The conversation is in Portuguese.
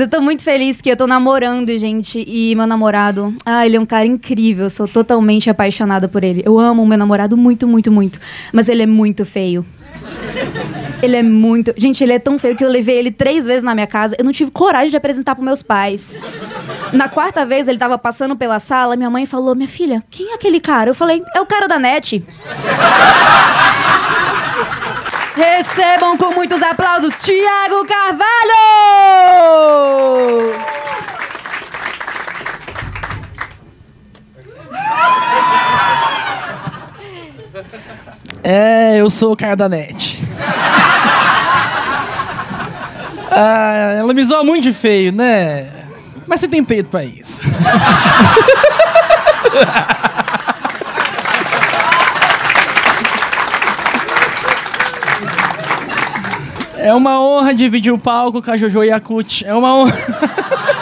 Eu tô muito feliz que eu tô namorando, gente. E meu namorado, ah, ele é um cara incrível. Eu sou totalmente apaixonada por ele. Eu amo o meu namorado muito, muito, muito. Mas ele é muito feio. Ele é muito. Gente, ele é tão feio que eu levei ele três vezes na minha casa. Eu não tive coragem de apresentar pros meus pais. Na quarta vez, ele tava passando pela sala. Minha mãe falou: Minha filha, quem é aquele cara? Eu falei: É o cara da net. Recebam com muitos aplausos Tiago Carvalho! É, eu sou o cara da net. Ah, ela me zoa muito de feio, né? Mas você tem peito pra isso. É uma honra dividir o palco com a Jojo Yakut. É uma honra.